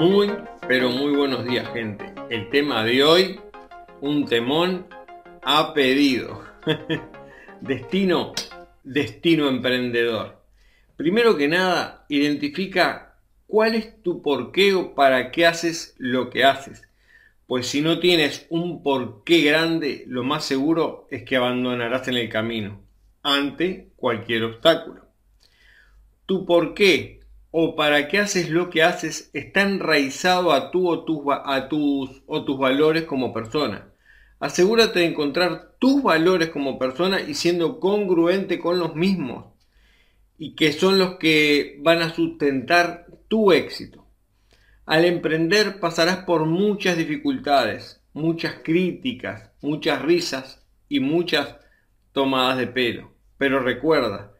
Muy, pero muy buenos días gente. El tema de hoy, un temón a pedido. destino, destino emprendedor. Primero que nada, identifica cuál es tu porqué o para qué haces lo que haces. Pues si no tienes un porqué grande, lo más seguro es que abandonarás en el camino ante cualquier obstáculo. Tu porqué o para qué haces lo que haces está enraizado a tú a tus, o tus valores como persona. Asegúrate de encontrar tus valores como persona y siendo congruente con los mismos y que son los que van a sustentar tu éxito. Al emprender pasarás por muchas dificultades, muchas críticas, muchas risas y muchas tomadas de pelo. Pero recuerda,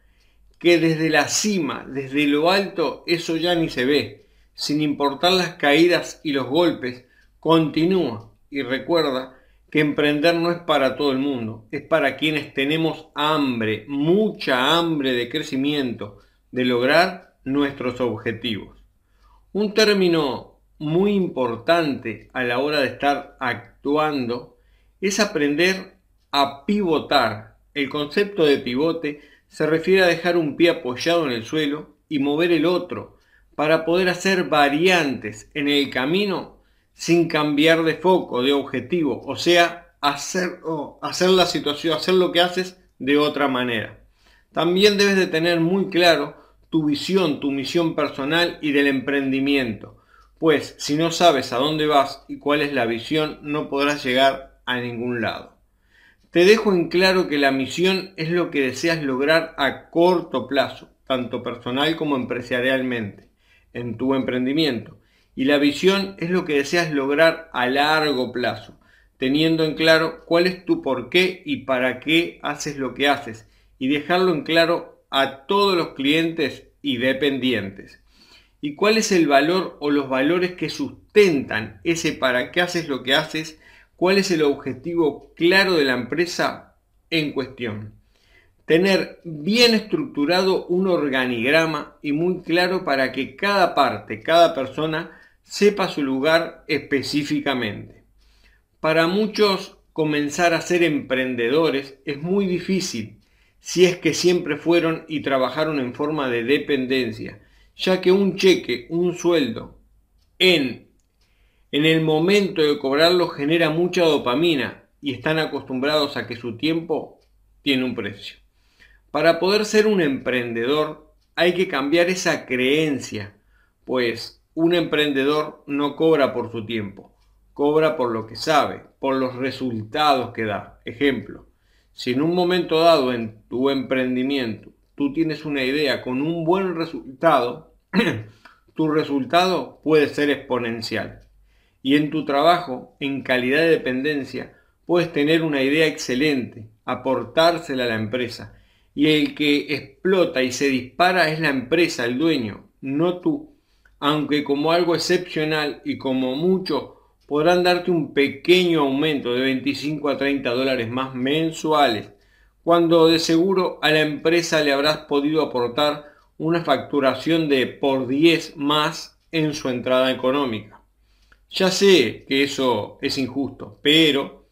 que desde la cima, desde lo alto, eso ya ni se ve. Sin importar las caídas y los golpes, continúa y recuerda que emprender no es para todo el mundo, es para quienes tenemos hambre, mucha hambre de crecimiento, de lograr nuestros objetivos. Un término muy importante a la hora de estar actuando es aprender a pivotar. El concepto de pivote se refiere a dejar un pie apoyado en el suelo y mover el otro para poder hacer variantes en el camino sin cambiar de foco, de objetivo, o sea, hacer, hacer la situación, hacer lo que haces de otra manera. También debes de tener muy claro tu visión, tu misión personal y del emprendimiento, pues si no sabes a dónde vas y cuál es la visión, no podrás llegar a ningún lado. Te dejo en claro que la misión es lo que deseas lograr a corto plazo, tanto personal como empresarialmente, en tu emprendimiento. Y la visión es lo que deseas lograr a largo plazo, teniendo en claro cuál es tu por qué y para qué haces lo que haces, y dejarlo en claro a todos los clientes y dependientes. Y cuál es el valor o los valores que sustentan ese para qué haces lo que haces cuál es el objetivo claro de la empresa en cuestión. Tener bien estructurado un organigrama y muy claro para que cada parte, cada persona sepa su lugar específicamente. Para muchos comenzar a ser emprendedores es muy difícil si es que siempre fueron y trabajaron en forma de dependencia, ya que un cheque, un sueldo en en el momento de cobrarlo genera mucha dopamina y están acostumbrados a que su tiempo tiene un precio. Para poder ser un emprendedor hay que cambiar esa creencia, pues un emprendedor no cobra por su tiempo, cobra por lo que sabe, por los resultados que da. Ejemplo, si en un momento dado en tu emprendimiento tú tienes una idea con un buen resultado, tu resultado puede ser exponencial y en tu trabajo, en calidad de dependencia, puedes tener una idea excelente, aportársela a la empresa. Y el que explota y se dispara es la empresa, el dueño, no tú. Aunque como algo excepcional y como mucho podrán darte un pequeño aumento de 25 a 30 dólares más mensuales, cuando de seguro a la empresa le habrás podido aportar una facturación de por 10 más en su entrada económica. Ya sé que eso es injusto, pero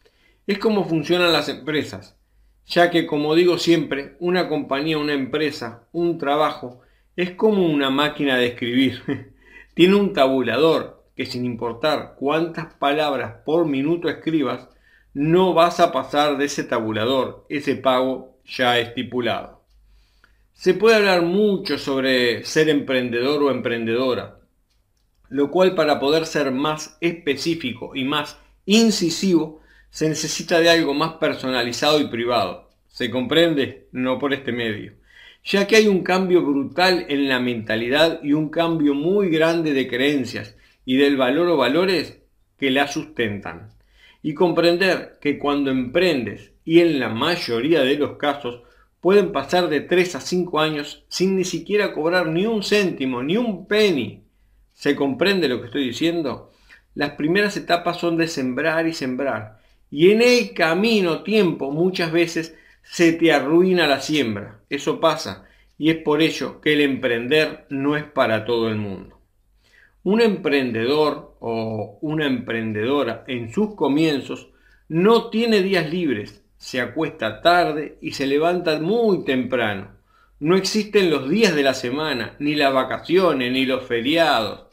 es como funcionan las empresas, ya que como digo siempre, una compañía, una empresa, un trabajo, es como una máquina de escribir. Tiene un tabulador que sin importar cuántas palabras por minuto escribas, no vas a pasar de ese tabulador, ese pago ya estipulado. Se puede hablar mucho sobre ser emprendedor o emprendedora, lo cual para poder ser más específico y más incisivo se necesita de algo más personalizado y privado. ¿Se comprende? No por este medio. Ya que hay un cambio brutal en la mentalidad y un cambio muy grande de creencias y del valor o valores que la sustentan. Y comprender que cuando emprendes, y en la mayoría de los casos, pueden pasar de 3 a 5 años sin ni siquiera cobrar ni un céntimo, ni un penny ¿Se comprende lo que estoy diciendo? Las primeras etapas son de sembrar y sembrar. Y en el camino, tiempo, muchas veces se te arruina la siembra. Eso pasa. Y es por ello que el emprender no es para todo el mundo. Un emprendedor o una emprendedora en sus comienzos no tiene días libres, se acuesta tarde y se levanta muy temprano. No existen los días de la semana, ni las vacaciones, ni los feriados.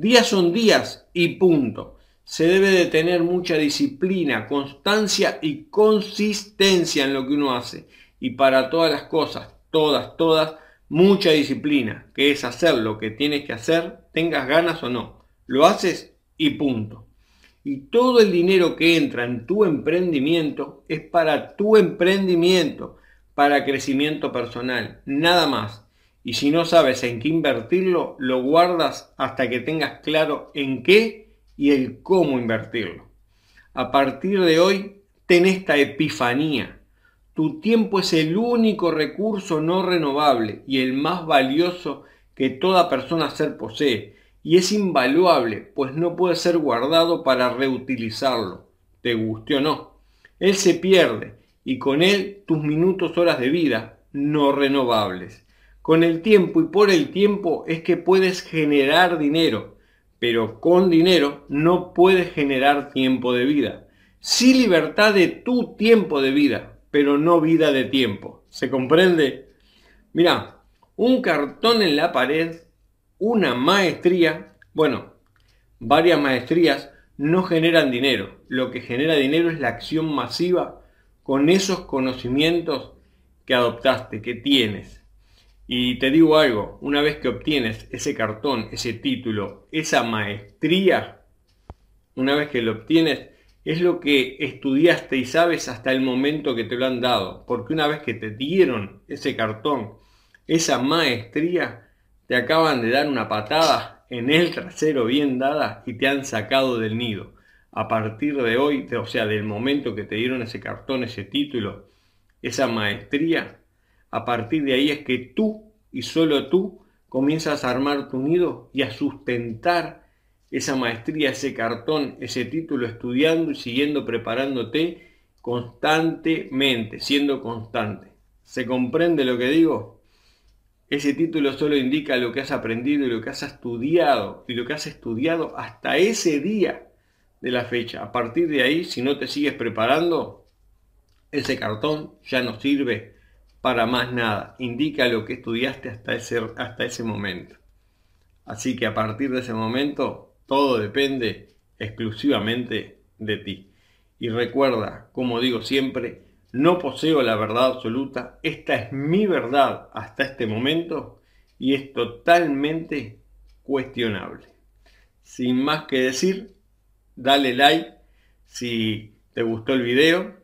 Días son días y punto. Se debe de tener mucha disciplina, constancia y consistencia en lo que uno hace. Y para todas las cosas, todas, todas, mucha disciplina, que es hacer lo que tienes que hacer, tengas ganas o no. Lo haces y punto. Y todo el dinero que entra en tu emprendimiento es para tu emprendimiento, para crecimiento personal, nada más. Y si no sabes en qué invertirlo, lo guardas hasta que tengas claro en qué y el cómo invertirlo. A partir de hoy, ten esta epifanía tu tiempo es el único recurso no renovable y el más valioso que toda persona ser posee, y es invaluable, pues no puede ser guardado para reutilizarlo, te guste o no. Él se pierde, y con él tus minutos, horas de vida, no renovables. Con el tiempo y por el tiempo es que puedes generar dinero, pero con dinero no puedes generar tiempo de vida. Sí libertad de tu tiempo de vida, pero no vida de tiempo. ¿Se comprende? Mira, un cartón en la pared, una maestría, bueno, varias maestrías no generan dinero. Lo que genera dinero es la acción masiva con esos conocimientos que adoptaste, que tienes. Y te digo algo, una vez que obtienes ese cartón, ese título, esa maestría, una vez que lo obtienes, es lo que estudiaste y sabes hasta el momento que te lo han dado, porque una vez que te dieron ese cartón, esa maestría, te acaban de dar una patada en el trasero bien dada y te han sacado del nido. A partir de hoy, o sea, del momento que te dieron ese cartón, ese título, esa maestría, a partir de ahí es que tú y solo tú comienzas a armar tu nido y a sustentar esa maestría, ese cartón, ese título, estudiando y siguiendo preparándote constantemente, siendo constante. ¿Se comprende lo que digo? Ese título solo indica lo que has aprendido y lo que has estudiado y lo que has estudiado hasta ese día de la fecha. A partir de ahí, si no te sigues preparando, ese cartón ya no sirve para más nada. Indica lo que estudiaste hasta ese, hasta ese momento. Así que a partir de ese momento, todo depende exclusivamente de ti. Y recuerda, como digo siempre, no poseo la verdad absoluta, esta es mi verdad hasta este momento y es totalmente cuestionable. Sin más que decir, dale like si te gustó el video,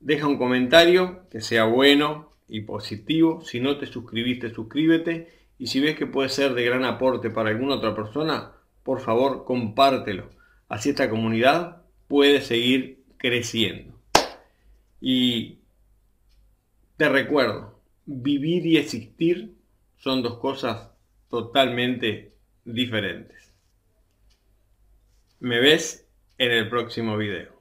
deja un comentario que sea bueno y positivo, si no te suscribiste, suscríbete y si ves que puede ser de gran aporte para alguna otra persona, por favor compártelo. Así esta comunidad puede seguir creciendo. Y te recuerdo, vivir y existir son dos cosas totalmente diferentes. Me ves en el próximo video.